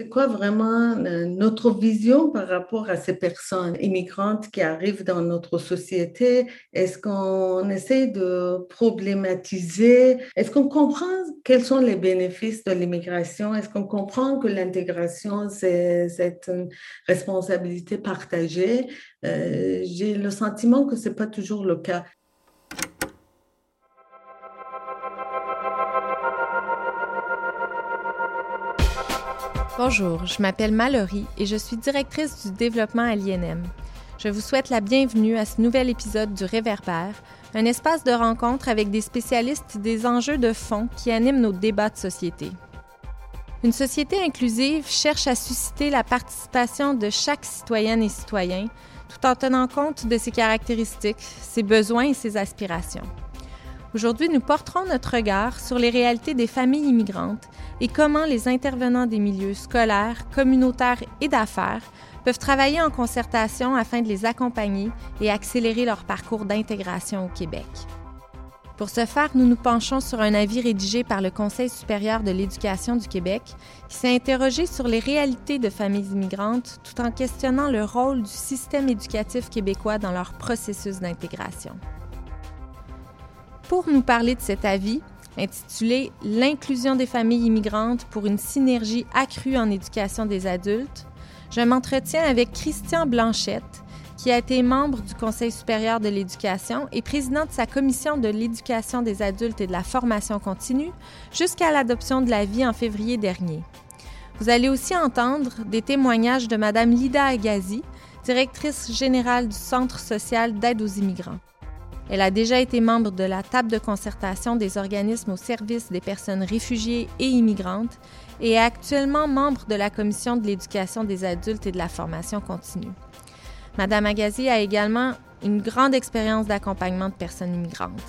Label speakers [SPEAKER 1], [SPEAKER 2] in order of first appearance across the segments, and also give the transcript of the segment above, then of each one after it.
[SPEAKER 1] C'est quoi vraiment euh, notre vision par rapport à ces personnes immigrantes qui arrivent dans notre société? Est-ce qu'on essaie de problématiser? Est-ce qu'on comprend quels sont les bénéfices de l'immigration? Est-ce qu'on comprend que l'intégration, c'est une responsabilité partagée? Euh, j'ai le sentiment que ce n'est pas toujours le cas.
[SPEAKER 2] Bonjour, je m'appelle Mallory et je suis directrice du développement à l'INM. Je vous souhaite la bienvenue à ce nouvel épisode du Réverbère, un espace de rencontre avec des spécialistes des enjeux de fond qui animent nos débats de société. Une société inclusive cherche à susciter la participation de chaque citoyenne et citoyen tout en tenant compte de ses caractéristiques, ses besoins et ses aspirations. Aujourd'hui, nous porterons notre regard sur les réalités des familles immigrantes et comment les intervenants des milieux scolaires, communautaires et d'affaires peuvent travailler en concertation afin de les accompagner et accélérer leur parcours d'intégration au Québec. Pour ce faire, nous nous penchons sur un avis rédigé par le Conseil supérieur de l'éducation du Québec qui s'est interrogé sur les réalités de familles immigrantes tout en questionnant le rôle du système éducatif québécois dans leur processus d'intégration. Pour nous parler de cet avis, intitulé L'inclusion des familles immigrantes pour une synergie accrue en éducation des adultes, je m'entretiens avec Christian Blanchette, qui a été membre du Conseil supérieur de l'éducation et président de sa commission de l'éducation des adultes et de la formation continue jusqu'à l'adoption de la vie en février dernier. Vous allez aussi entendre des témoignages de Mme Lida Agazi, directrice générale du Centre social d'aide aux immigrants. Elle a déjà été membre de la table de concertation des organismes au service des personnes réfugiées et immigrantes et est actuellement membre de la commission de l'éducation des adultes et de la formation continue. Madame Agazi a également une grande expérience d'accompagnement de personnes immigrantes.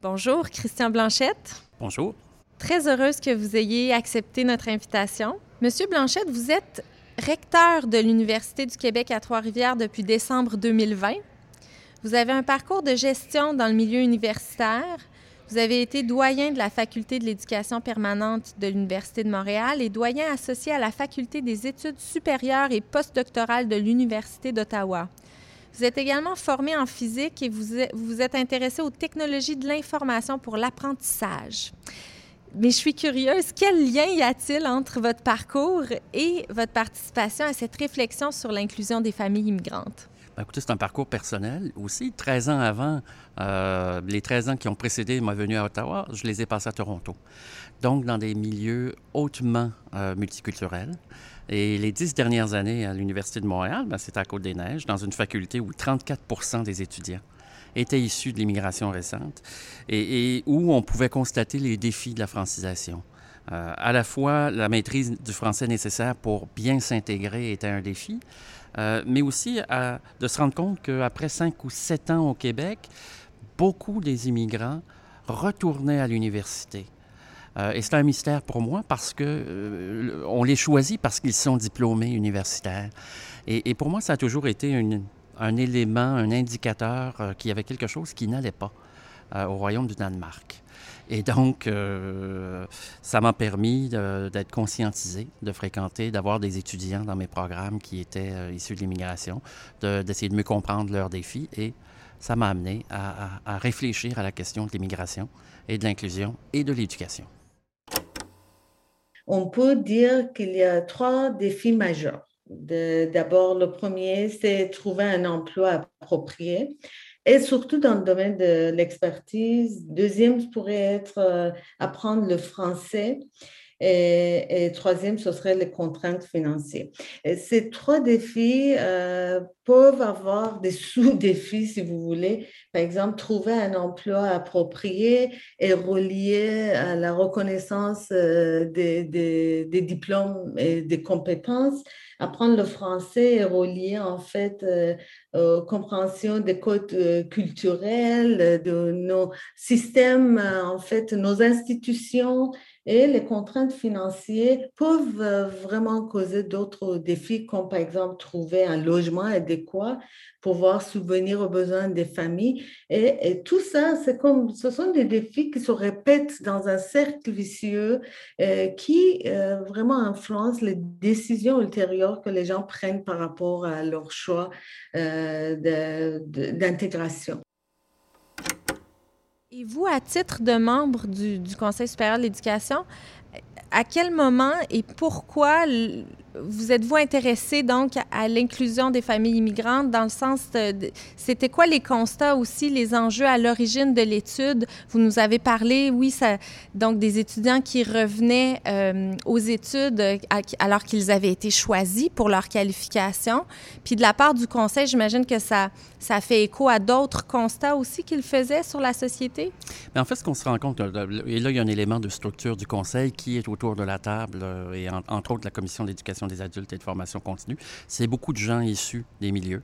[SPEAKER 2] Bonjour, Christian Blanchette.
[SPEAKER 3] Bonjour.
[SPEAKER 2] Très heureuse que vous ayez accepté notre invitation. Monsieur Blanchette, vous êtes recteur de l'Université du Québec à Trois-Rivières depuis décembre 2020. Vous avez un parcours de gestion dans le milieu universitaire. Vous avez été doyen de la Faculté de l'éducation permanente de l'Université de Montréal et doyen associé à la Faculté des études supérieures et postdoctorales de l'Université d'Ottawa. Vous êtes également formé en physique et vous vous êtes intéressé aux technologies de l'information pour l'apprentissage. Mais je suis curieuse, quel lien y a-t-il entre votre parcours et votre participation à cette réflexion sur l'inclusion des familles immigrantes?
[SPEAKER 3] Ben, écoutez, c'est un parcours personnel aussi. 13 ans avant, euh, les 13 ans qui ont précédé ma venue à Ottawa, je les ai passés à Toronto. Donc, dans des milieux hautement euh, multiculturels. Et les dix dernières années à l'Université de Montréal, ben, c'était à Côte-des-Neiges, dans une faculté où 34% des étudiants étaient issus de l'immigration récente et, où on pouvait constater les défis de la francisation. Euh, à la fois, la maîtrise du français nécessaire pour bien s'intégrer était un défi, euh, mais aussi de se rendre compte qu'après cinq ou sept ans au Québec, beaucoup des immigrants retournaient à l'université. Euh, et c'est un mystère pour moi parce que on les choisit parce qu'ils sont diplômés universitaires. Et, et, pour moi, ça a toujours été une, un élément, un indicateur euh, qu'il y avait quelque chose qui n'allait pas euh, au royaume du Danemark. Et donc, euh, ça m'a permis d'être conscientisé, de fréquenter, d'avoir des étudiants dans mes programmes qui étaient issus de l'immigration, d'essayer de, mieux comprendre leurs défis. Et ça m'a amené à réfléchir à la question de l'immigration et de l'inclusion et de l'éducation.
[SPEAKER 1] On peut dire qu'il y a trois défis majeurs. D'abord, le premier, c'est trouver un emploi approprié et surtout dans le domaine de l'expertise. Deuxième pourrait être euh, apprendre le français. Et, troisième, ce serait les contraintes financières. ces trois défis euh, peuvent avoir des sous-défis, si vous voulez. Par exemple, trouver un emploi approprié et relié à la reconnaissance euh, des, diplômes et des compétences apprendre le français est relié en fait euh, aux compréhension des codes euh, culturels, de nos systèmes, euh, en fait, nos institutions Et les contraintes financières peuvent euh, vraiment causer d'autres défis, comme par exemple trouver un logement adéquat, pouvoir subvenir aux besoins des familles. Et, tout ça, c'est comme, ce sont des défis qui se répètent dans un cercle vicieux euh, qui euh, vraiment influencent les décisions ultérieures que les gens prennent par rapport à leur choix d'intégration.
[SPEAKER 2] Et vous, à titre de membre du, Conseil supérieur de l'éducation, à quel moment et pourquoi vous êtes-vous intéressé donc à l'inclusion des familles immigrantes dans le sens c'était quoi les constats aussi, les enjeux à l'origine de l'étude? Vous nous avez parlé, oui, ça, donc des étudiants qui revenaient euh, aux études alors qu'ils avaient été choisis pour leur qualification. Puis de la part du conseil, j'imagine que ça ça fait écho à d'autres constats aussi qu'ils faisaient sur la société?
[SPEAKER 3] Mais en fait, ce qu'on se rend compte, et là il y a un élément de structure du conseil qui est autour de la table euh, et entre autres la commission d'éducation des adultes et de formation continue, c'est beaucoup de gens issus des milieux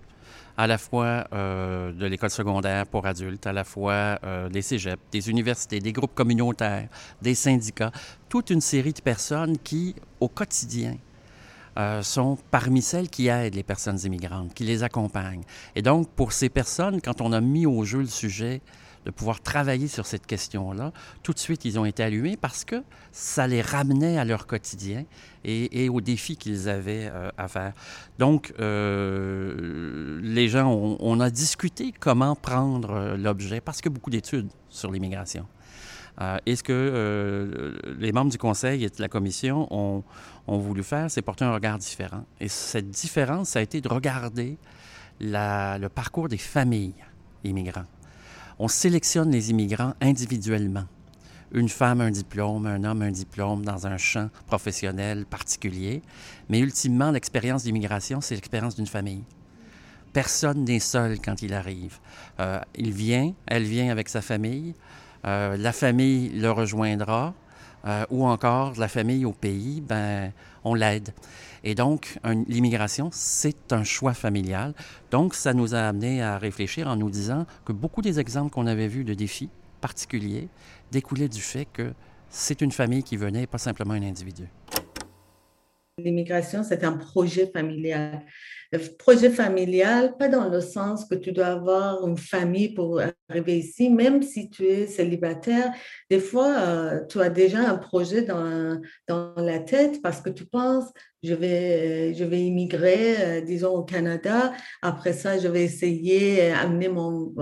[SPEAKER 3] à la fois euh, de l'école secondaire pour adultes, à la fois euh, des cégeps, des universités, des groupes communautaires, des syndicats, toute une série de personnes qui, au quotidien, euh, sont parmi celles qui aident les personnes immigrantes, qui les accompagnent. Et donc, pour ces personnes, quand on a mis au jeu le sujet de pouvoir travailler sur cette question-là, tout de suite, ils ont été allumés parce que ça les ramenait à leur quotidien et, aux défis qu'ils avaient euh, à faire. Donc, euh, les gens, on, a discuté comment prendre euh, l'objet parce que beaucoup d'études sur l'immigration. et ce que les membres du conseil et de la commission ont, voulu faire, c'est porter un regard différent. Et cette différence, ça a été de regarder le parcours des familles immigrants on sélectionne les immigrants individuellement. Une femme, un diplôme, un homme, un diplôme dans un champ professionnel particulier. Mais ultimement, l'expérience d'immigration, c'est l'expérience d'une famille. Personne n'est seul quand il arrive. Euh, il vient, elle vient avec sa famille. Euh, la famille le rejoindra. Euh, ou encore la famille au pays, ben, on l'aide. Et donc, l'immigration, c'est un choix familial. Donc, ça nous a amené à réfléchir en nous disant que beaucoup des exemples qu'on avait vus de défis particuliers découlaient du fait que c'est une famille qui venait, pas simplement un individu.
[SPEAKER 1] L'immigration, c'est un projet familial. Projet familial, pas dans le sens que tu dois avoir une famille pour arriver ici, même si tu es célibataire. Des fois, euh, tu as déjà un projet dans, dans la tête parce que tu penses, je vais, je vais immigrer, euh, disons, au Canada. Après ça, je vais essayer d'amener mon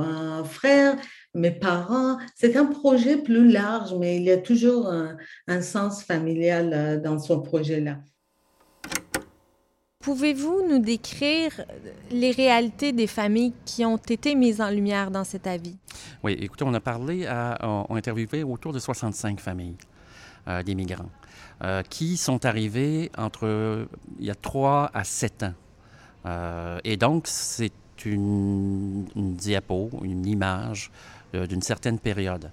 [SPEAKER 1] frère, mes parents. C'est un projet plus large, mais il y a toujours un, un sens familial euh, dans ce projet-là.
[SPEAKER 2] Pouvez-vous nous décrire les réalités des familles qui ont été mises en lumière dans cet avis?
[SPEAKER 3] Oui, écoutez, on a parlé, on a interviewé autour de 65 familles euh, d'immigrants euh, qui sont arrivées entre il y a 3 à 7 ans. Euh, et donc, c'est une, diapo, une image d'une certaine période.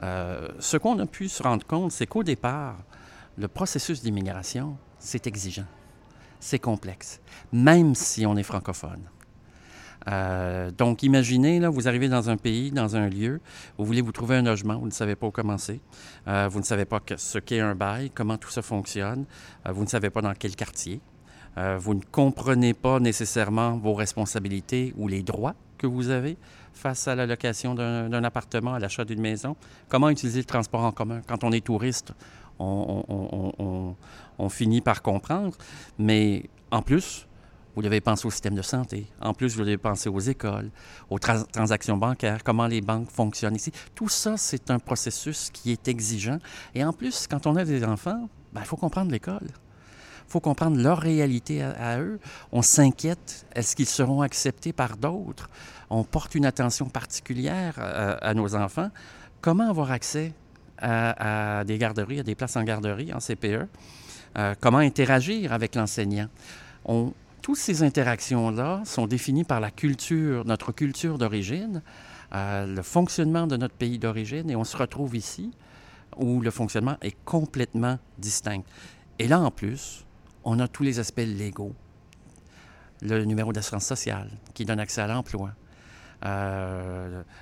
[SPEAKER 3] ce qu'on a pu se rendre compte, c'est qu'au départ, le processus d'immigration, c'est exigeant c'est complexe, même si on est francophone. Euh, donc, imaginez, là, vous arrivez dans un pays, dans un lieu, vous voulez vous trouver un logement, vous ne savez pas où commencer, euh, vous ne savez pas ce qu'est un bail, comment tout ça fonctionne, euh, vous ne savez pas dans quel quartier, vous ne comprenez pas nécessairement vos responsabilités ou les droits que vous avez face à la location d'un appartement, à l'achat d'une maison, comment utiliser le transport en commun. Quand on est touriste, on, finit par comprendre. Mais en plus, vous devez penser au système de santé. En plus, vous devez penser aux écoles, aux transactions bancaires, comment les banques fonctionnent ici. Tout ça, c'est un processus qui est exigeant. Et en plus, quand on a des enfants, ben, il faut comprendre l'école. Il faut comprendre leur réalité à, eux. On s'inquiète, est-ce qu'ils seront acceptés par d'autres? On porte une attention particulière à nos enfants. Comment avoir accès à, des garderies, à des places en garderie, en CPE. Euh, comment interagir avec l'enseignant? Toutes ces interactions-là sont définies par la culture, notre culture d'origine, euh, le fonctionnement de notre pays d'origine, et on se retrouve ici où le fonctionnement est complètement distinct. Et là, en plus, on a tous les aspects légaux. Le numéro d'assurance sociale qui donne accès à l'emploi,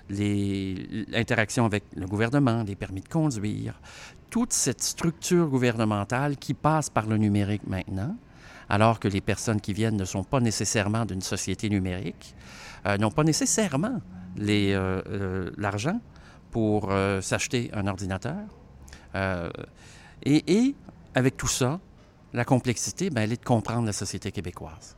[SPEAKER 3] l'interaction avec le gouvernement, les permis de conduire, toute cette structure gouvernementale qui passe par le numérique maintenant, alors que les personnes qui viennent ne sont pas nécessairement d'une société numérique, n'ont pas nécessairement l'argent pour s'acheter un ordinateur. Et, avec tout ça, la complexité, ben, elle est de comprendre la société québécoise.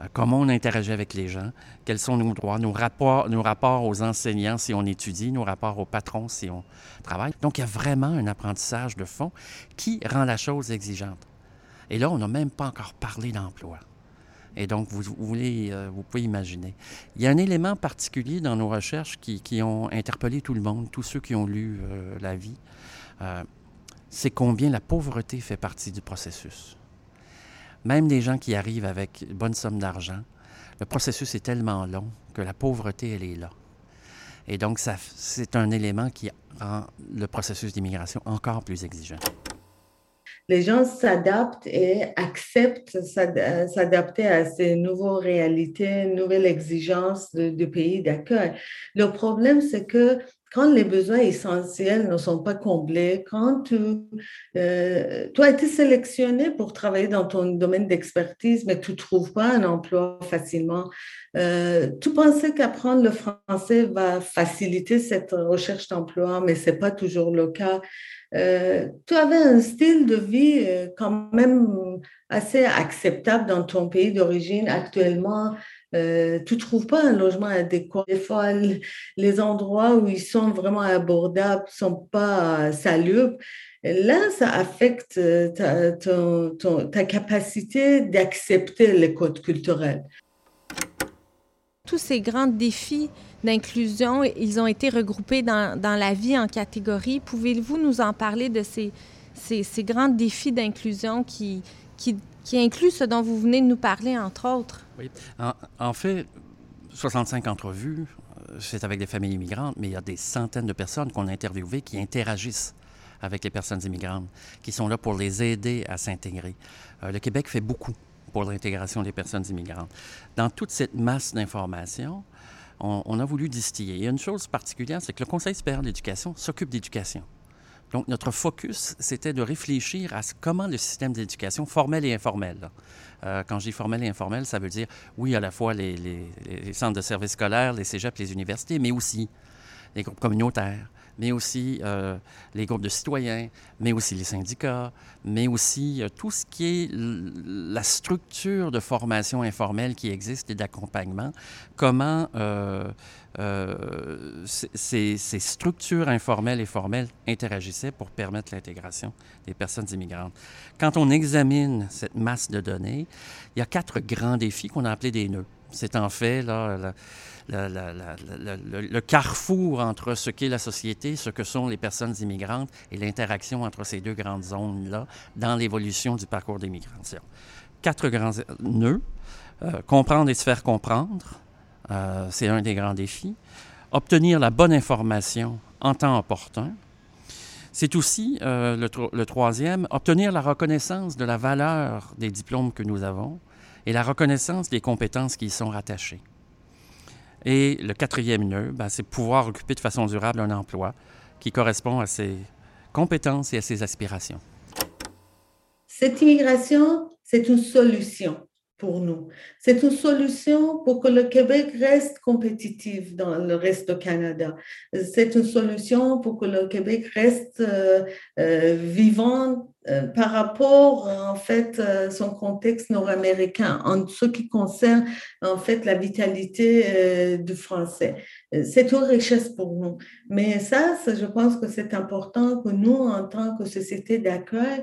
[SPEAKER 3] Euh, comment on interagit avec les gens, quels sont nos droits, nos rapports, nos rapports aux enseignants si on étudie, nos rapports aux patrons si on travaille? Donc, il y a vraiment un apprentissage de fond qui rend la chose exigeante. Et là, on n'a même pas encore parlé d'emploi. Et donc, vous, voulez, euh, vous pouvez imaginer. Il y a un élément particulier dans nos recherches qui, ont interpellé tout le monde, tous ceux qui ont lu euh, la vie c'est combien la pauvreté fait partie du processus. Même des gens qui arrivent avec une bonne somme d'argent, le processus est tellement long que la pauvreté, elle est là. Et donc, c'est un élément qui rend le processus d'immigration encore plus exigeant.
[SPEAKER 1] Les gens s'adaptent et acceptent s'adapter à ces nouvelles réalités, nouvelles exigences du pays d'accueil. Le problème, c'est que quand les besoins essentiels ne sont pas comblés, quand tu, euh, as été sélectionné pour travailler dans ton domaine d'expertise, mais tu ne trouves pas un emploi facilement, euh, tu pensais qu'apprendre le français va faciliter cette recherche d'emploi, mais ce n'est pas toujours le cas. Euh, tu avais un style de vie quand même assez acceptable dans ton pays d'origine actuellement. Euh, tu trouves pas un logement adéquat? Des fois, les endroits où ils sont vraiment abordables sont pas salubres. Là, ça affecte euh, ta, capacité d'accepter les codes culturels.
[SPEAKER 2] Tous ces grands défis d'inclusion, ils ont été regroupés dans, la vie en catégories. Pouvez-vous nous en parler de ces grands défis d'inclusion qui, qui, incluent ce dont vous venez de nous parler, entre autres?
[SPEAKER 3] Oui. En, fait, 65 entrevues, euh, c'est avec des familles immigrantes, mais il y a des centaines de personnes qu'on a interviewées qui interagissent avec les personnes immigrantes, qui sont là pour les aider à s'intégrer. Euh, le Québec fait beaucoup pour l'intégration des personnes immigrantes. Dans toute cette masse d'informations, on, a voulu distiller. A une chose particulière, c'est que le Conseil supérieur de l'éducation s'occupe d'éducation. Donc, notre focus, c'était de réfléchir à comment le système d'éducation, formel et informel, euh, quand je dis formel et informel, ça veut dire, oui, à la fois les, centres de services scolaires, les cégeps, les universités, mais aussi les groupes communautaires, mais aussi euh, les groupes de citoyens, mais aussi les syndicats, mais aussi euh, tout ce qui est la structure de formation informelle qui existe et d'accompagnement, comment ces, ces, structures informelles et formelles interagissaient pour permettre l'intégration des personnes immigrantes. Quand on examine cette masse de données, il y a quatre grands défis qu'on a appelés des nœuds. C'est en fait là, le, carrefour entre ce qu'est la société, ce que sont les personnes immigrantes et l'interaction entre ces deux grandes zones-là dans l'évolution du parcours d'immigration. Quatre grands nœuds. Euh, comprendre et se faire comprendre, euh, c'est un des grands défis. Obtenir la bonne information en temps opportun. C'est aussi euh, le, troisième, obtenir la reconnaissance de la valeur des diplômes que nous avons et la reconnaissance des compétences qui y sont rattachées. Et le quatrième nœud, ben, c'est pouvoir occuper de façon durable un emploi qui correspond à ses compétences et à ses aspirations.
[SPEAKER 1] Cette immigration, c'est une solution pour nous. C'est une solution pour que le Québec reste compétitif dans le reste du Canada. C'est une solution pour que le Québec reste euh, euh, vivant euh, par rapport en fait son contexte nord-américain en ce qui concerne en fait la vitalité du français. C'est une richesse pour nous. Mais ça, je pense que c'est important que nous, en tant que société d'accueil,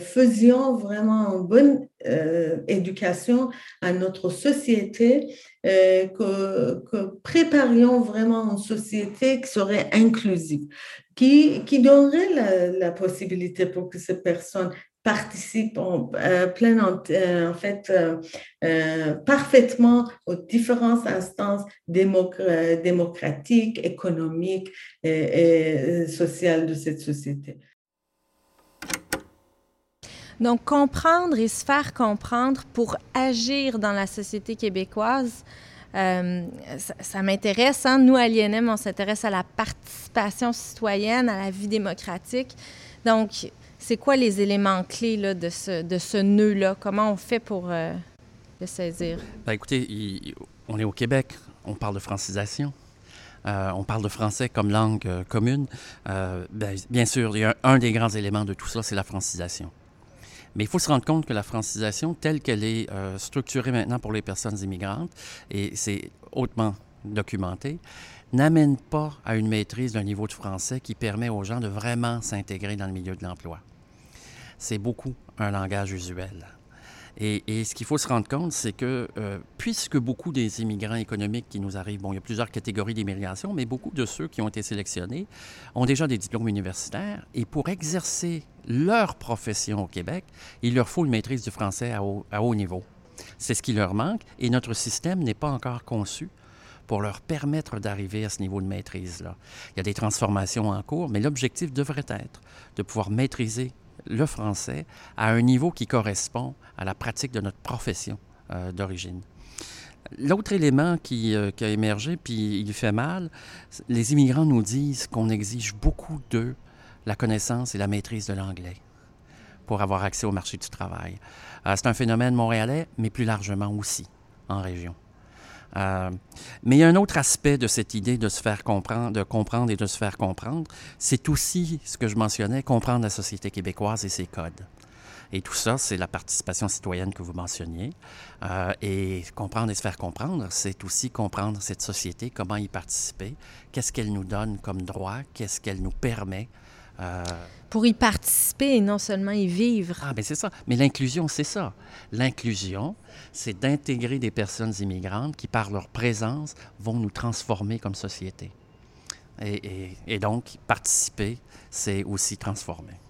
[SPEAKER 1] faisions vraiment une bonne éducation à notre société, que préparions vraiment une société qui serait inclusive qui, donnerait la, possibilité pour que ces personnes participent en, euh, euh, en fait euh, parfaitement aux différentes instances démocratiques, économiques et sociales de cette société.
[SPEAKER 2] Donc, comprendre et se faire comprendre pour agir dans la société québécoise, Euh, ça, m'intéresse. Hein? Nous, à l'INM, on s'intéresse à la participation citoyenne, à la vie démocratique. Donc, c'est quoi les éléments clés de ce, nœud-là? Comment on fait pour euh, le saisir?
[SPEAKER 3] Ben, écoutez, on est au Québec, on parle de francisation. Euh, on parle de français comme langue commune. Ben, bien sûr, il y a un, des grands éléments de tout ça, c'est la francisation. Mais il faut se rendre compte que la francisation, telle qu'elle est structurée maintenant pour les personnes immigrantes, et c'est hautement documenté, n'amène pas à une maîtrise d'un niveau de français qui permet aux gens de vraiment s'intégrer dans le milieu de l'emploi. C'est beaucoup un langage usuel. Et, ce qu'il faut se rendre compte, c'est que euh, puisque beaucoup des immigrants économiques qui nous arrivent, bon, il y a plusieurs catégories d'immigration, mais beaucoup de ceux qui ont été sélectionnés ont déjà des diplômes universitaires et pour exercer leur profession au Québec, il leur faut une maîtrise du français à haut niveau. C'est ce qui leur manque et notre système n'est pas encore conçu pour leur permettre d'arriver à ce niveau de maîtrise-là. Il y a des transformations en cours, mais l'objectif devrait être de pouvoir maîtriser le français à un niveau qui correspond à la pratique de notre profession euh, d'origine. L'autre élément qui, euh, qui, a émergé, puis il fait mal, les immigrants nous disent qu'on exige beaucoup d'eux la connaissance et la maîtrise de l'anglais pour avoir accès au marché du travail. Euh, c'est un phénomène montréalais, mais plus largement aussi en région. Euh, mais il y a un autre aspect de cette idée de se faire comprendre, de comprendre et de se faire comprendre, c'est aussi ce que je mentionnais, comprendre la société québécoise et ses codes. Et tout ça, c'est la participation citoyenne que vous mentionniez. Euh, et comprendre et se faire comprendre, c'est aussi comprendre cette société, comment y participer, qu'est-ce qu'elle nous donne comme droit, qu'est-ce qu'elle nous permet
[SPEAKER 2] euh, Pour y participer et non seulement y vivre.
[SPEAKER 3] Ah, bien c'est ça. Mais l'inclusion, c'est ça. L'inclusion, c'est d'intégrer des personnes immigrantes qui, par leur présence, vont nous transformer comme société. Et, et donc, participer, c'est aussi transformer.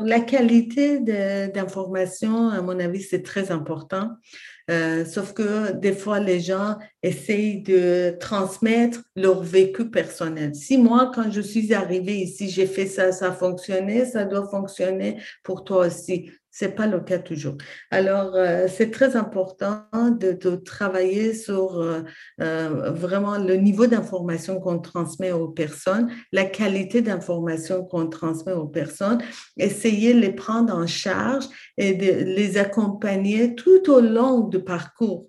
[SPEAKER 1] La qualité d'information, à mon avis, c'est très important. Euh, sauf que des fois, les gens essayent de transmettre leur vécu personnel. Si moi, quand je suis arrivée ici, j'ai fait ça, ça a fonctionné, ça doit fonctionner pour toi aussi. C'est pas le cas toujours. Alors, euh, c'est très important de, travailler sur euh, vraiment le niveau d'information qu'on transmet aux personnes, la qualité d'information qu'on transmet aux personnes, essayer de les prendre en charge et de les accompagner tout au long du parcours.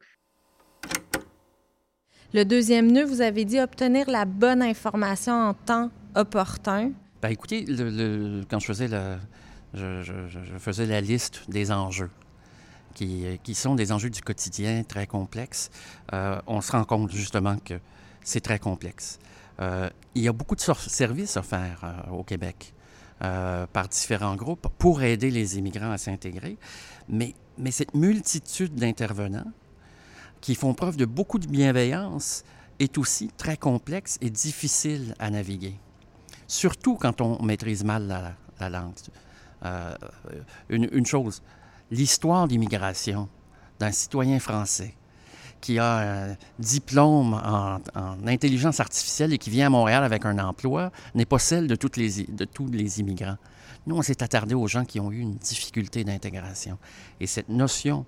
[SPEAKER 2] Le deuxième nœud, vous avez dit obtenir la bonne information en temps opportun.
[SPEAKER 3] Bien, écoutez, le, quand je faisais, la, je, faisais la liste des enjeux. Qui, qui, sont des enjeux du quotidien très complexes, euh, on se rend compte justement que c'est très complexe. Euh, il y a beaucoup de services offerts euh, au Québec. Euh, par différents groupes pour aider les immigrants à s'intégrer. Mais, cette multitude d'intervenants qui font preuve de beaucoup de bienveillance est aussi très complexe et difficile à naviguer. Surtout quand on maîtrise mal la langue. Euh, une, chose, l'histoire d'immigration d'un citoyen français qui a un diplôme en, intelligence artificielle et qui vient à Montréal avec un emploi n'est pas celle de, toutes les, de tous les immigrants. Nous, on s'est attardé aux gens qui ont eu une difficulté d'intégration. Et cette notion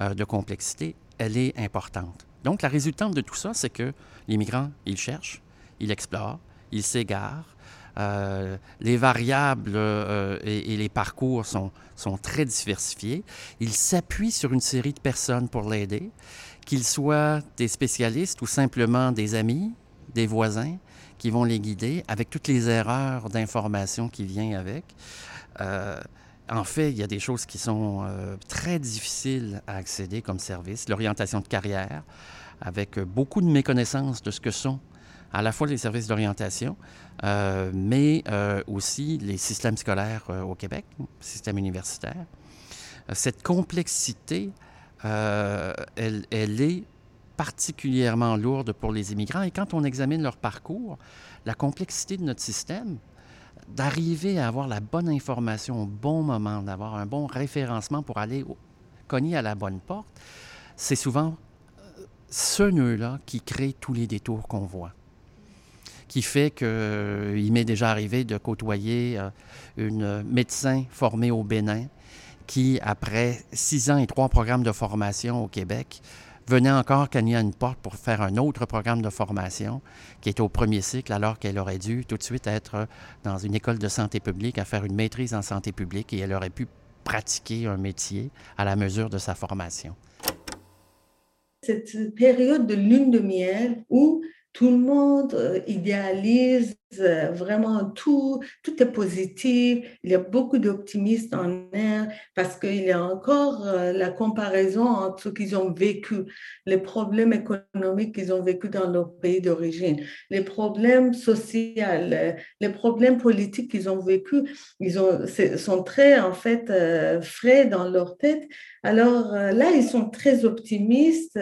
[SPEAKER 3] euh, de complexité, elle est importante. Donc, la résultante de tout ça, c'est que l'immigrant, il cherche, il explore, il s'égare. Euh, les variables euh, et, les parcours sont, sont très diversifiés. Il s'appuie sur une série de personnes pour l'aider qu'ils soient des spécialistes ou simplement des amis, des voisins qui vont les guider avec toutes les erreurs d'information qui viennent avec. Euh, en fait, il y a des choses qui sont très difficiles à accéder comme service. L'orientation de carrière, avec beaucoup de méconnaissance de ce que sont à la fois les services d'orientation, euh, mais aussi les systèmes scolaires au Québec, système universitaire. Cette complexité euh, elle, est particulièrement lourde pour les immigrants. Et quand on examine leur parcours, la complexité de notre système, d'arriver à avoir la bonne information au bon moment, d'avoir un bon référencement pour aller cogner à la bonne porte, c'est souvent euh, ce nœud-là qui crée tous les détours qu'on voit qui fait qu'il euh, m'est déjà arrivé de côtoyer une médecin formée au Bénin qui, après six ans et trois programmes de formation au Québec, venait encore cogner à une porte pour faire un autre programme de formation qui était au premier cycle, alors qu'elle aurait dû tout de suite être dans une école de santé publique à faire une maîtrise en santé publique et elle aurait pu pratiquer un métier à la mesure de sa formation.
[SPEAKER 1] Cette période de lune de miel où tout le monde euh, idéalise vraiment tout, tout est positif, il y a beaucoup d'optimistes en air parce qu'il y a encore euh, la comparaison entre ce qu'ils ont vécu, les problèmes économiques qu'ils ont vécu dans leur pays d'origine, les problèmes sociaux, les problèmes politiques qu'ils ont vécu, ils ont, sont très en fait frais dans leur tête. Alors là, ils sont très optimistes,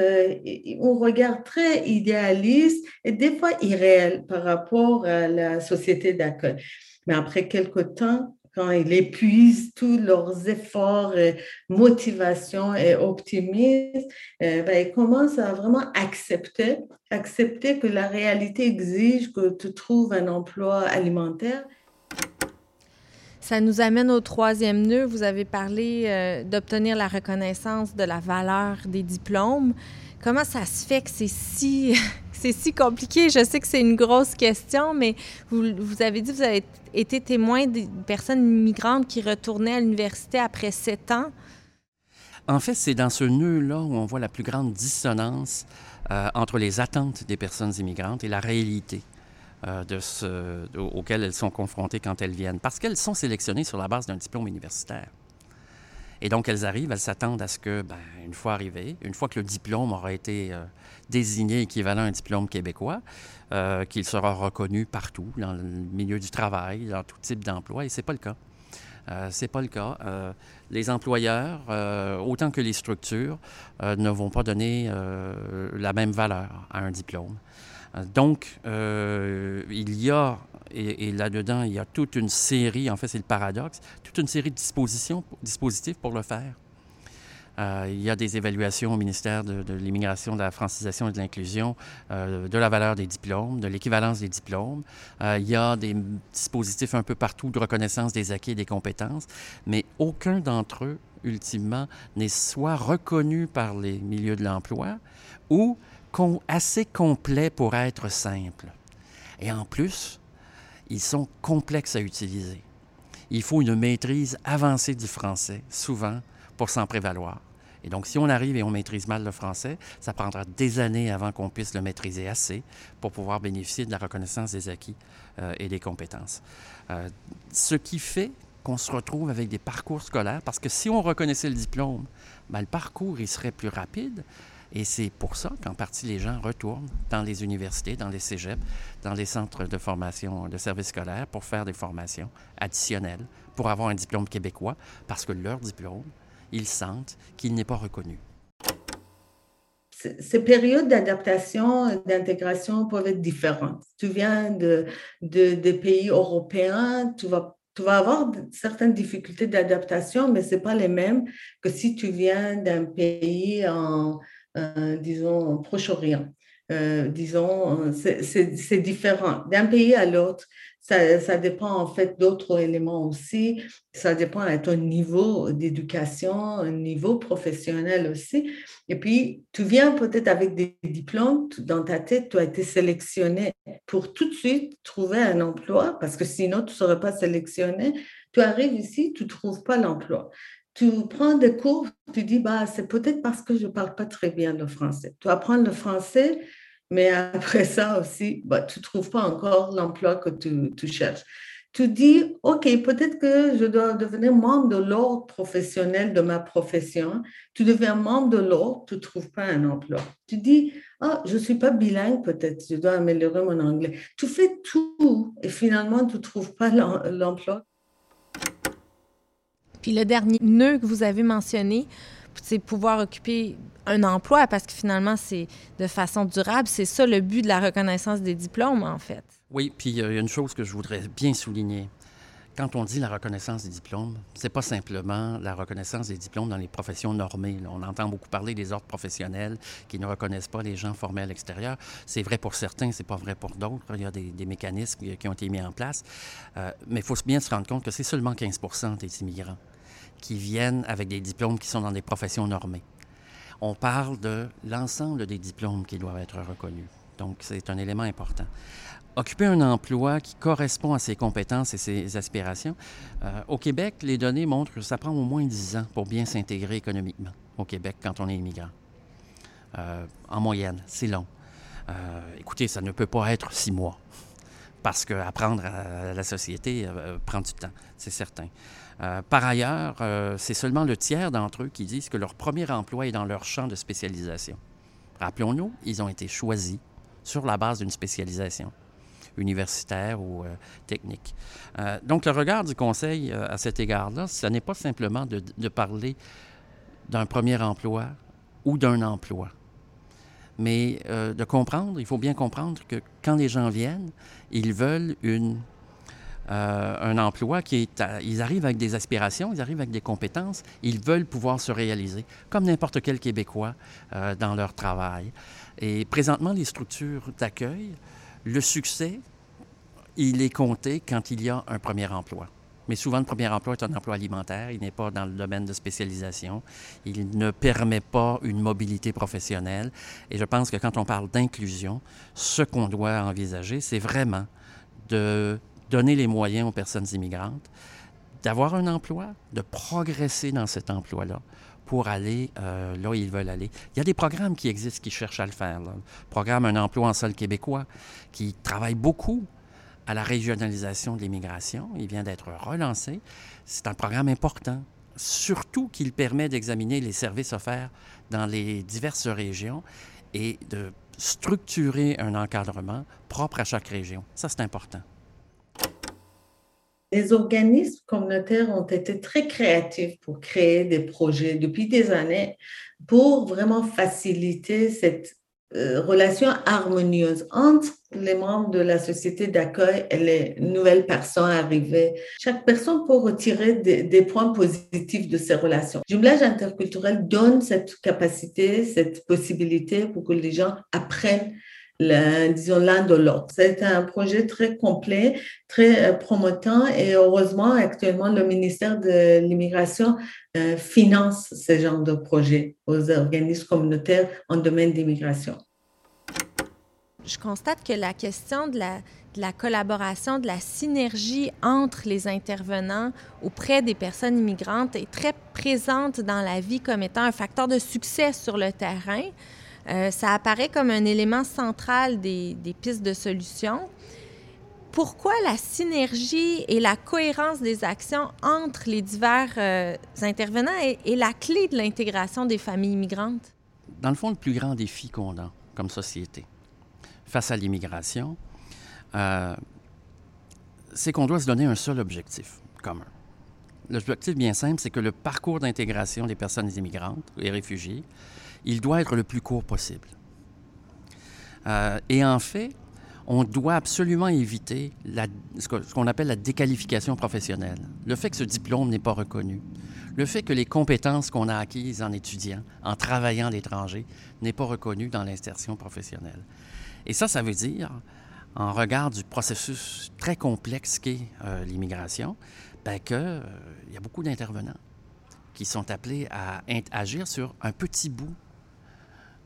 [SPEAKER 1] on regarde très idéaliste et des fois irréel par rapport à la société d'accueil. Mais après quelque temps, quand ils épuisent tous leurs efforts, et motivation et optimisme, eh ben, ils commencent à vraiment accepter, accepter que la réalité exige que tu trouves un emploi alimentaire.
[SPEAKER 2] Ça nous amène au troisième nœud. Vous avez parlé euh, d'obtenir la reconnaissance de la valeur des diplômes. Comment ça se fait que c'est si c'est si compliqué. Je sais que c'est une grosse question, mais vous, avez dit vous avez été témoin de personnes migrantes qui retournaient à l'université après sept ans.
[SPEAKER 3] En fait, c'est dans ce nœud-là où on voit la plus grande dissonance euh, entre les attentes des personnes immigrantes et la réalité euh, auquel elles sont confrontées quand elles viennent. Parce qu'elles sont sélectionnées sur la base d'un diplôme universitaire. Et donc, elles arrivent, elles s'attendent à ce que, ben, une fois arrivées, une fois que le diplôme aura été euh, désigné équivalent à un diplôme québécois, euh, qu'il sera reconnu partout, dans le milieu du travail, dans tout type d'emploi, et ce n'est pas le cas. Euh, c'est pas le cas. Euh, les employeurs, autant que les structures, ne vont pas donner la même valeur à un diplôme. Donc, il y a, et, là-dedans, il y a toute une série, en fait, c'est le paradoxe, toute une série de dispositions, dispositifs pour le faire. Euh, il y a des évaluations au ministère de, l'immigration, de la francisation et de l'inclusion euh, de la valeur des diplômes, de l'équivalence des diplômes. Euh, il y a des dispositifs un peu partout de reconnaissance des acquis et des compétences, mais aucun d'entre eux, ultimement, n'est soit reconnu par les milieux de l'emploi ou assez complet pour être simple. Et en plus, ils sont complexes à utiliser. Il faut une maîtrise avancée du français, souvent, pour s'en prévaloir. Et donc, si on arrive et on maîtrise mal le français, ça prendra des années avant qu'on puisse le maîtriser assez pour pouvoir bénéficier de la reconnaissance des acquis euh, et des compétences. Euh, ce qui fait qu'on se retrouve avec des parcours scolaires, parce que si on reconnaissait le diplôme, ben, le parcours, il serait plus rapide. Et c'est pour ça qu'en partie, les gens retournent dans les universités, dans les cégeps, dans les centres de formation de services scolaires pour faire des formations additionnelles, pour avoir un diplôme québécois, parce que leur diplôme, ils sentent qu'il n'est pas reconnu.
[SPEAKER 1] Ces périodes d'adaptation, d'intégration peuvent être différentes. Tu viens de, de, pays européens, tu vas, tu vas avoir certaines difficultés d'adaptation, mais ce n'est pas les mêmes que si tu viens d'un pays en, disons, Proche-Orient. Euh, disons, c'est différent d'un pays à l'autre. Ça, dépend en fait d'autres éléments aussi. Ça dépend de ton niveau d'éducation, un niveau professionnel aussi. Et puis, tu viens peut-être avec des diplômes, dans ta tête, tu as été sélectionné pour tout de suite trouver un emploi, parce que sinon, tu ne serais pas sélectionné. Tu arrives ici, tu ne trouves pas l'emploi. Tu prends des cours, tu dis, bah, c'est peut-être parce que je ne parle pas très bien le français. Tu apprends le français, mais après ça aussi, bah, tu ne trouves pas encore l'emploi que tu, tu, cherches. Tu dis, OK, peut-être que je dois devenir membre de l'ordre professionnel de ma profession. Tu deviens membre de l'ordre, tu ne trouves pas un emploi. Tu dis, ah, je ne suis pas bilingue, peut-être, je dois améliorer mon anglais. Tu fais tout et finalement, tu ne trouves pas l'emploi.
[SPEAKER 2] Puis le dernier nœud que vous avez mentionné, c'est pouvoir occuper un emploi parce que finalement, c'est de façon durable. C'est ça le but de la reconnaissance des diplômes, en fait.
[SPEAKER 3] Oui, puis il y a une chose que je voudrais bien souligner. Quand on dit la reconnaissance des diplômes, c'est pas simplement la reconnaissance des diplômes dans les professions normées. On entend beaucoup parler des ordres professionnels qui ne reconnaissent pas les gens formés à l'extérieur. C'est vrai pour certains, c'est pas vrai pour d'autres. Il y a des, mécanismes qui ont été mis en place. Euh, mais il faut bien se rendre compte que c'est seulement 15% des immigrants qui viennent avec des diplômes qui sont dans des professions normées on parle de l'ensemble des diplômes qui doivent être reconnus. Donc, c'est un élément important. Occuper un emploi qui correspond à ses compétences et ses aspirations. Euh, au Québec, les données montrent que ça prend au moins 10 ans pour bien s'intégrer économiquement au Québec quand on est immigrant. Euh, en moyenne, c'est long. Euh, écoutez, ça ne peut pas être six mois parce qu'apprendre à la société prend du temps, c'est certain. Par ailleurs, c'est seulement le tiers d'entre eux qui disent que leur premier emploi est dans leur champ de spécialisation. Rappelons-nous, ils ont été choisis sur la base d'une spécialisation universitaire ou euh, technique. Euh, donc, le regard du Conseil euh, à cet égard-là, ce n'est pas simplement de parler d'un premier emploi ou d'un emploi, mais de comprendre, il faut bien comprendre que quand les gens viennent, ils veulent une, un emploi qui est... ils arrivent avec des aspirations, ils arrivent avec des compétences, ils veulent pouvoir se réaliser, comme n'importe quel Québécois dans leur travail. Et présentement, les structures d'accueil, le succès, il est compté quand il y a un premier emploi. Mais souvent, le premier emploi est un emploi alimentaire. Il n'est pas dans le domaine de spécialisation. Il ne permet pas une mobilité professionnelle. Et je pense que quand on parle d'inclusion, ce qu'on doit envisager, c'est vraiment de donner les moyens aux personnes immigrantes d'avoir un emploi, de progresser dans cet emploi-là, pour aller euh, là où ils veulent aller. Il y a des programmes qui existent qui cherchent à le faire. Le programme Un emploi en sol québécois qui travaille beaucoup à la régionalisation de l'immigration. Il vient d'être relancé. C'est un programme important, surtout qu'il permet d'examiner les services offerts dans les diverses régions et de structurer un encadrement propre à chaque région. Ça, c'est important.
[SPEAKER 1] Les organismes communautaires ont été très créatifs pour créer des projets depuis des années pour vraiment faciliter cette euh, relation harmonieuse entre les membres de la société d'accueil et les nouvelles personnes arrivées. Chaque personne peut retirer des, des points positifs de ces relations. Jumelage interculturel donne cette capacité, cette possibilité pour que les gens apprennent disons l'un de l'autre. C'est un projet très complet, très euh, promotant et heureusement, actuellement, le ministère de l'immigration euh, finance ce genre de projet aux organismes communautaires en domaine d'immigration.
[SPEAKER 2] Je constate que la question de la, de la collaboration, de la synergie entre les intervenants auprès des personnes immigrantes est très présente dans la vie comme étant un facteur de succès sur le terrain. Euh, ça apparaît comme un élément central des, pistes de solution. Pourquoi la synergie et la cohérence des actions entre les divers euh, intervenants est, la clé de l'intégration des familles immigrantes?
[SPEAKER 3] Dans le fond, le plus grand défi qu'on a comme société face à l'immigration, euh, c'est qu'on doit se donner un seul objectif commun. L'objectif bien simple, c'est que le parcours d'intégration des personnes immigrantes et réfugiés il doit être le plus court possible. Euh, et en fait, on doit absolument éviter ce qu'on appelle la déqualification professionnelle. Le fait que ce diplôme n'est pas reconnu, le fait que les compétences qu'on a acquises en étudiant, en travaillant à l'étranger, n'est pas reconnu dans l'insertion professionnelle. Et ça, ça veut dire, en regard du processus très complexe qu'est euh, l'immigration, ben qu'il euh, y a beaucoup d'intervenants qui sont appelés à agir sur un petit bout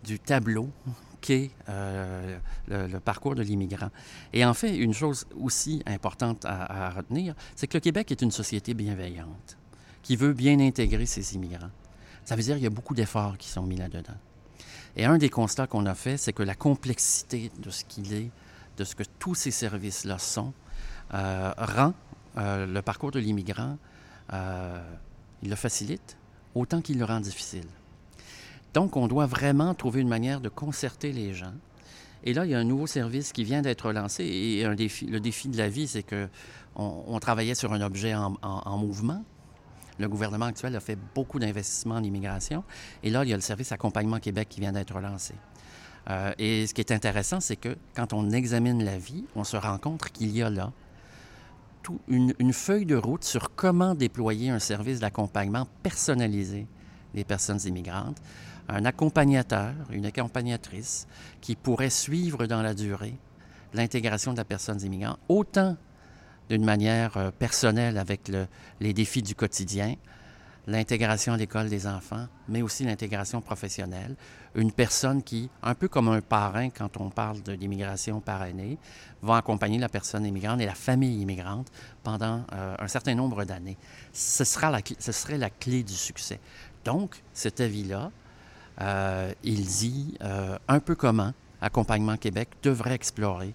[SPEAKER 3] du tableau qu'est euh, le, parcours de l'immigrant. Et en fait, une chose aussi importante à, retenir, c'est que le Québec est une société bienveillante, qui veut bien intégrer ses immigrants. Ça veut dire qu'il y a beaucoup d'efforts qui sont mis là-dedans. Et un des constats qu'on a fait, c'est que la complexité de ce qu'il est, de ce que tous ces services-là sont, euh, rend euh, le parcours de l'immigrant, il le facilite autant qu'il le rend difficile. Donc, on doit vraiment trouver une manière de concerter les gens. Et là, il y a un nouveau service qui vient d'être lancé. Et le défi de la vie, c'est qu'on on travaillait sur un objet en, mouvement. Le gouvernement actuel a fait beaucoup d'investissements en immigration. Et là, il y a le service Accompagnement Québec qui vient d'être lancé. Euh, et ce qui est intéressant, c'est que quand on examine la vie, on se rend compte qu'il y a là une, feuille de route sur comment déployer un service d'accompagnement personnalisé des personnes immigrantes un accompagnateur, une accompagnatrice qui pourrait suivre dans la durée l'intégration de la personne immigrantes, autant d'une manière euh, personnelle avec les défis du quotidien, l'intégration à l'école des enfants, mais aussi l'intégration professionnelle. Une personne qui, un peu comme un parrain quand on parle de l'immigration parrainée, va accompagner la personne immigrante et la famille immigrante pendant euh, un certain nombre d'années. Ce, ce serait la clé du succès. Donc, cet avis-là, euh, il dit euh, un peu comment Accompagnement Québec devrait explorer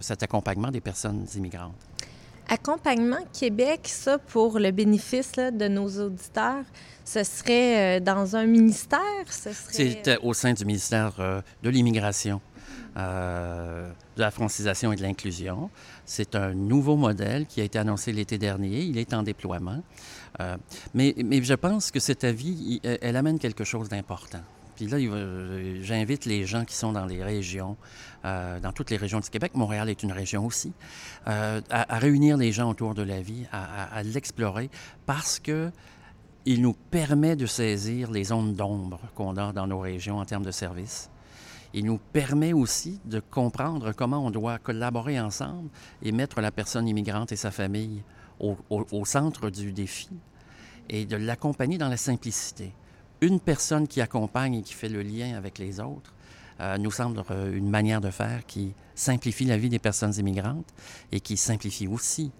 [SPEAKER 3] cet accompagnement des personnes immigrantes.
[SPEAKER 2] Accompagnement Québec, ça, pour le bénéfice de nos auditeurs, ce serait euh, dans un ministère?
[SPEAKER 3] Ce C'est euh, au sein du ministère euh, de l'Immigration, de la francisation et de l'inclusion. C'est un nouveau modèle qui a été annoncé l'été dernier. Il est en déploiement. mais, mais je pense que cet avis, elle amène quelque chose d'important. Puis là, j'invite les gens qui sont dans les régions, euh, dans toutes les régions du Québec, Montréal est une région aussi, euh, à, réunir les gens autour de la vie, à, l'explorer, parce que il nous permet de saisir les zones d'ombre qu'on a dans nos régions en termes de services. Il nous permet aussi de comprendre comment on doit collaborer ensemble et mettre la personne immigrante et sa famille au centre du défi et de l'accompagner dans la simplicité une personne qui accompagne et qui fait le lien avec les autres euh, nous semble euh, une manière de faire qui simplifie la vie des personnes immigrantes et qui simplifie aussi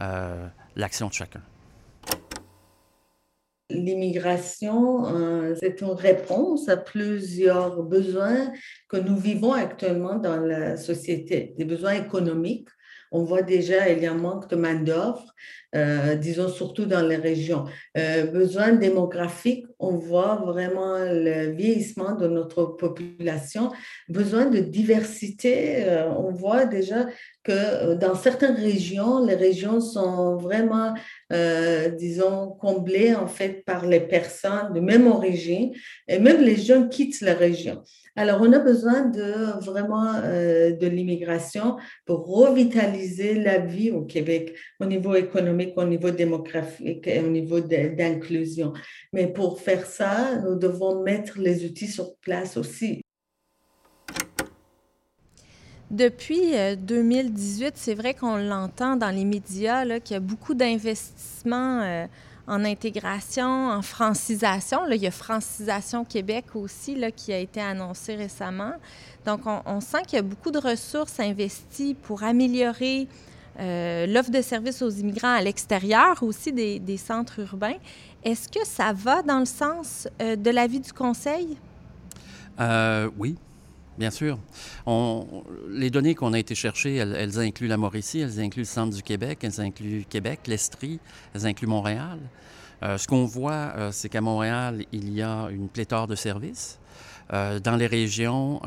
[SPEAKER 3] euh, l'action de chacun.
[SPEAKER 1] L'immigration, c'est une réponse à plusieurs besoins que nous vivons actuellement dans la société, des besoins économiques. On voit déjà il y a un manque de main-d'œuvre, euh, disons surtout dans les régions. Euh, besoin démographique, on voit vraiment le vieillissement de notre population. Besoin de diversité, euh, on voit déjà que dans certaines régions, les régions sont vraiment, disons, comblées en fait par les personnes de même origine et même les jeunes quittent la région. Alors, on a besoin de vraiment de l'immigration pour revitaliser la vie au Québec au niveau économique au niveau démographique et au niveau d'inclusion. Mais pour faire ça, nous devons mettre les outils sur place aussi.
[SPEAKER 2] Depuis 2018, euh, c'est vrai qu'on l'entend dans les médias qu'il y a beaucoup d'investissements euh, en intégration, en francisation. Il y a Francisation Québec aussi qui a été annoncé récemment. Donc, on, sent qu'il y a beaucoup de ressources investies pour améliorer euh, l'offre de services aux immigrants à l'extérieur aussi des, centres urbains. Est-ce que ça va dans le sens de l'avis du Conseil?
[SPEAKER 3] Oui, bien sûr. les données qu'on a été chercher, elles, incluent la Mauricie, elles incluent le centre du Québec, elles incluent Québec, l'Estrie, elles incluent Montréal. ce qu'on voit, c'est qu'à Montréal, il y a une pléthore de services. dans les régions,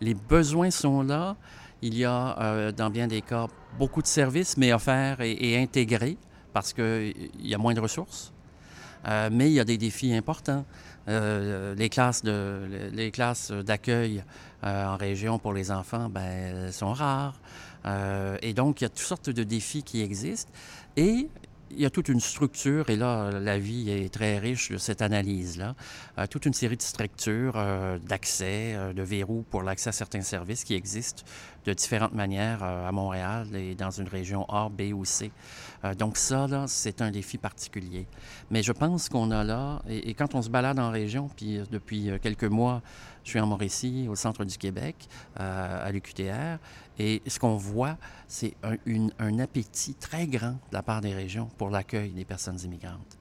[SPEAKER 3] les besoins sont là. Il y a, dans bien des cas, beaucoup de services, mais offerts et, intégrés parce qu'il y a moins de ressources. Euh, mais il y a des défis importants. Euh, les classes de les classes d'accueil euh, en région pour les enfants ben, sont rares. et donc, il y a toutes sortes de défis qui existent. Et il y a toute une structure, et là, la vie est très riche de cette analyse-là, euh, toute une série de structures euh, d'accès, euh, de verrous pour l'accès à certains services qui existent de différentes manières à Montréal et dans une région A, B ou C. donc ça, c'est un défi particulier. Mais je pense qu'on a là, et, quand on se balade en région, puis depuis quelques mois, je suis en Mauricie, au centre du Québec, à l'UQTR, et ce qu'on voit, c'est un, appétit très grand de la part des régions pour l'accueil des personnes immigrantes.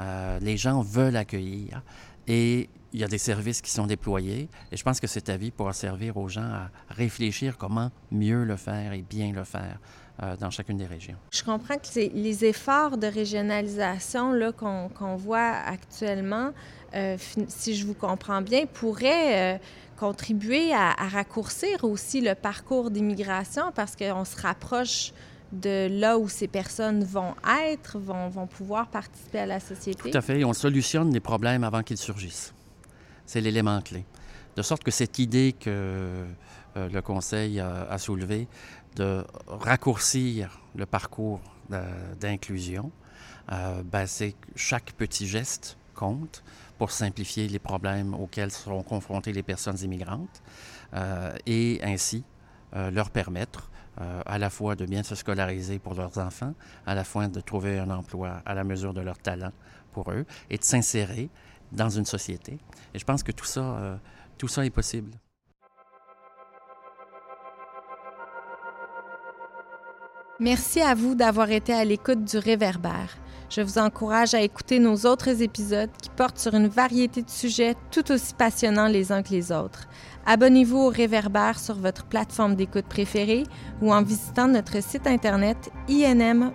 [SPEAKER 3] Euh, les gens veulent accueillir et il y a des services qui sont déployés. Et je pense que cet avis pourra servir aux gens à réfléchir comment mieux le faire et bien le faire euh, dans chacune des régions.
[SPEAKER 2] Je comprends que les efforts de régionalisation qu'on voit actuellement, euh, si je vous comprends bien, pourraient contribuer à, raccourcir aussi le parcours d'immigration parce qu'on se rapproche de là où ces personnes vont être, vont, vont pouvoir participer à la société.
[SPEAKER 3] Tout à fait. on solutionne les problèmes avant qu'ils surgissent. C'est l'élément clé. De sorte que cette idée que euh, le Conseil a, soulevée de raccourcir le parcours d'inclusion, euh, ben, c'est chaque petit geste compte pour simplifier les problèmes auxquels seront confrontées les personnes immigrantes euh, et ainsi euh, leur permettre euh, à la fois de bien se scolariser pour leurs enfants, à la fois de trouver un emploi à la mesure de leur talent pour eux et de s'insérer dans une société. Et je pense que tout ça, euh, tout ça est possible.
[SPEAKER 2] Merci à vous d'avoir été à l'écoute du Réverbère. Je vous encourage à écouter nos autres épisodes qui portent sur une variété de sujets tout aussi passionnants les uns que les autres. Abonnez-vous au Réverbère sur votre plateforme d'écoute préférée ou en visitant notre site internet inm.qc.ca.